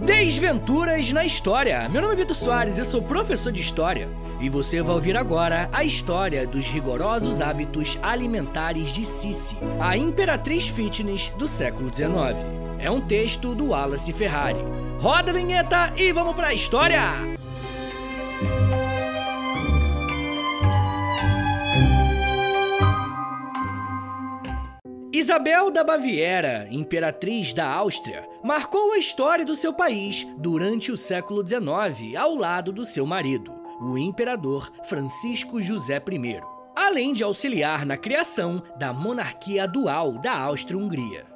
Desventuras na História. Meu nome é Vitor Soares, eu sou professor de História e você vai ouvir agora a história dos rigorosos hábitos alimentares de Sissi, a imperatriz fitness do século XIX. É um texto do Wallace Ferrari. Roda a vinheta e vamos para a história! Isabel da Baviera, imperatriz da Áustria, marcou a história do seu país durante o século XIX ao lado do seu marido, o imperador Francisco José I, além de auxiliar na criação da monarquia dual da Áustria-Hungria.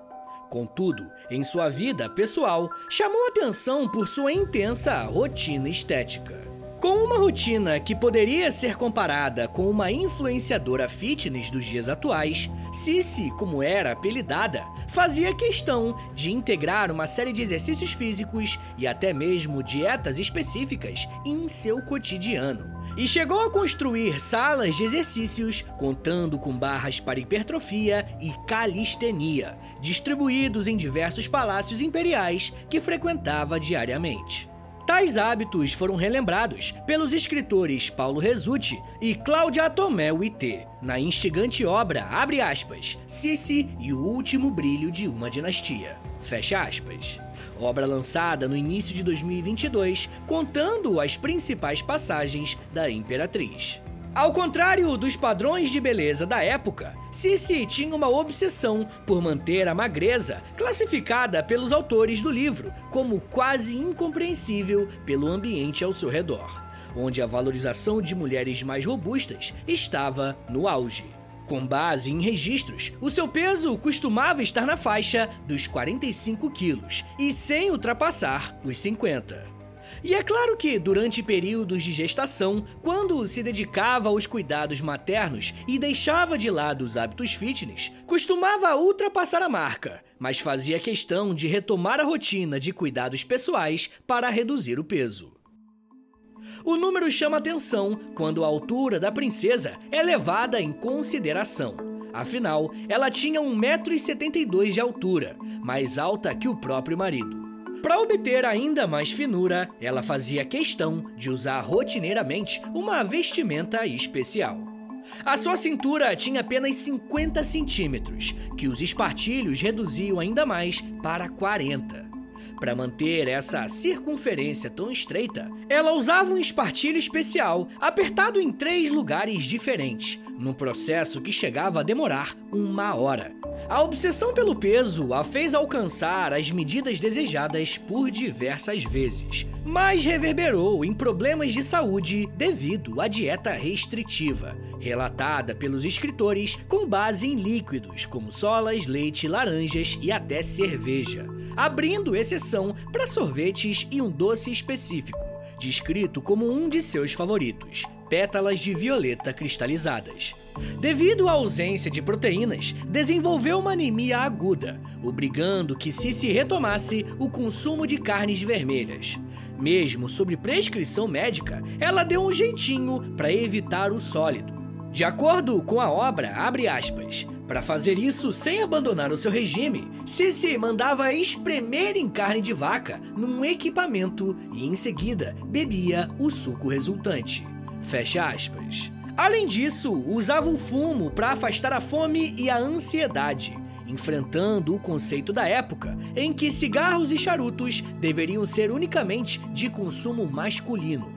Contudo, em sua vida pessoal, chamou atenção por sua intensa rotina estética. Com uma rotina que poderia ser comparada com uma influenciadora fitness dos dias atuais, Cici, como era apelidada, fazia questão de integrar uma série de exercícios físicos e até mesmo dietas específicas em seu cotidiano. E chegou a construir salas de exercícios contando com barras para hipertrofia e calistenia, distribuídos em diversos palácios imperiais que frequentava diariamente. Tais hábitos foram relembrados pelos escritores Paulo Resutti e Cláudia Tomé Witté, na instigante obra, abre aspas, Sissi e o último brilho de uma dinastia. Fecha aspas. Obra lançada no início de 2022, contando as principais passagens da Imperatriz. Ao contrário dos padrões de beleza da época, Cici tinha uma obsessão por manter a magreza, classificada pelos autores do livro como quase incompreensível pelo ambiente ao seu redor, onde a valorização de mulheres mais robustas estava no auge. Com base em registros, o seu peso costumava estar na faixa dos 45 quilos e sem ultrapassar os 50. E é claro que, durante períodos de gestação, quando se dedicava aos cuidados maternos e deixava de lado os hábitos fitness, costumava ultrapassar a marca, mas fazia questão de retomar a rotina de cuidados pessoais para reduzir o peso. O número chama atenção quando a altura da princesa é levada em consideração. Afinal, ela tinha 1,72m de altura, mais alta que o próprio marido. Para obter ainda mais finura, ela fazia questão de usar rotineiramente uma vestimenta especial. A sua cintura tinha apenas 50 centímetros, que os espartilhos reduziam ainda mais para 40. Para manter essa circunferência tão estreita, ela usava um espartilho especial, apertado em três lugares diferentes, num processo que chegava a demorar uma hora. A obsessão pelo peso a fez alcançar as medidas desejadas por diversas vezes, mas reverberou em problemas de saúde devido à dieta restritiva, relatada pelos escritores com base em líquidos como solas, leite, laranjas e até cerveja, abrindo exceção para sorvetes e um doce específico, descrito como um de seus favoritos, pétalas de violeta cristalizadas. Devido à ausência de proteínas, desenvolveu uma anemia aguda, obrigando que se retomasse o consumo de carnes vermelhas. Mesmo sob prescrição médica, ela deu um jeitinho para evitar o sólido. De acordo com a obra, abre aspas, para fazer isso sem abandonar o seu regime, Cici mandava espremer em carne de vaca num equipamento e em seguida bebia o suco resultante. Fecha aspas. Além disso, usava o fumo para afastar a fome e a ansiedade, enfrentando o conceito da época em que cigarros e charutos deveriam ser unicamente de consumo masculino.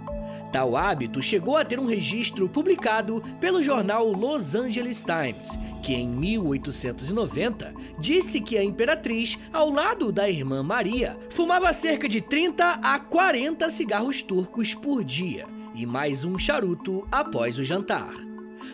Tal hábito chegou a ter um registro publicado pelo jornal Los Angeles Times, que em 1890 disse que a imperatriz, ao lado da irmã Maria, fumava cerca de 30 a 40 cigarros turcos por dia e mais um charuto após o jantar.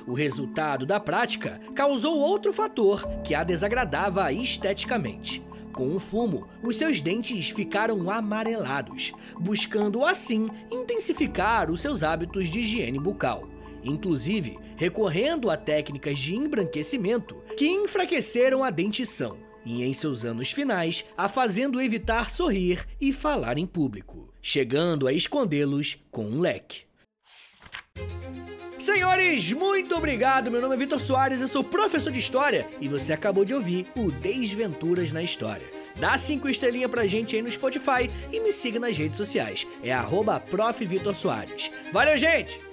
O resultado da prática causou outro fator que a desagradava esteticamente. Com o fumo, os seus dentes ficaram amarelados, buscando assim intensificar os seus hábitos de higiene bucal, inclusive recorrendo a técnicas de embranquecimento que enfraqueceram a dentição e, em seus anos finais, a fazendo evitar sorrir e falar em público, chegando a escondê-los com um leque. Senhores, muito obrigado. Meu nome é Vitor Soares, eu sou professor de História e você acabou de ouvir o Desventuras na História. Dá cinco estrelinhas pra gente aí no Spotify e me siga nas redes sociais. É arroba Valeu, gente!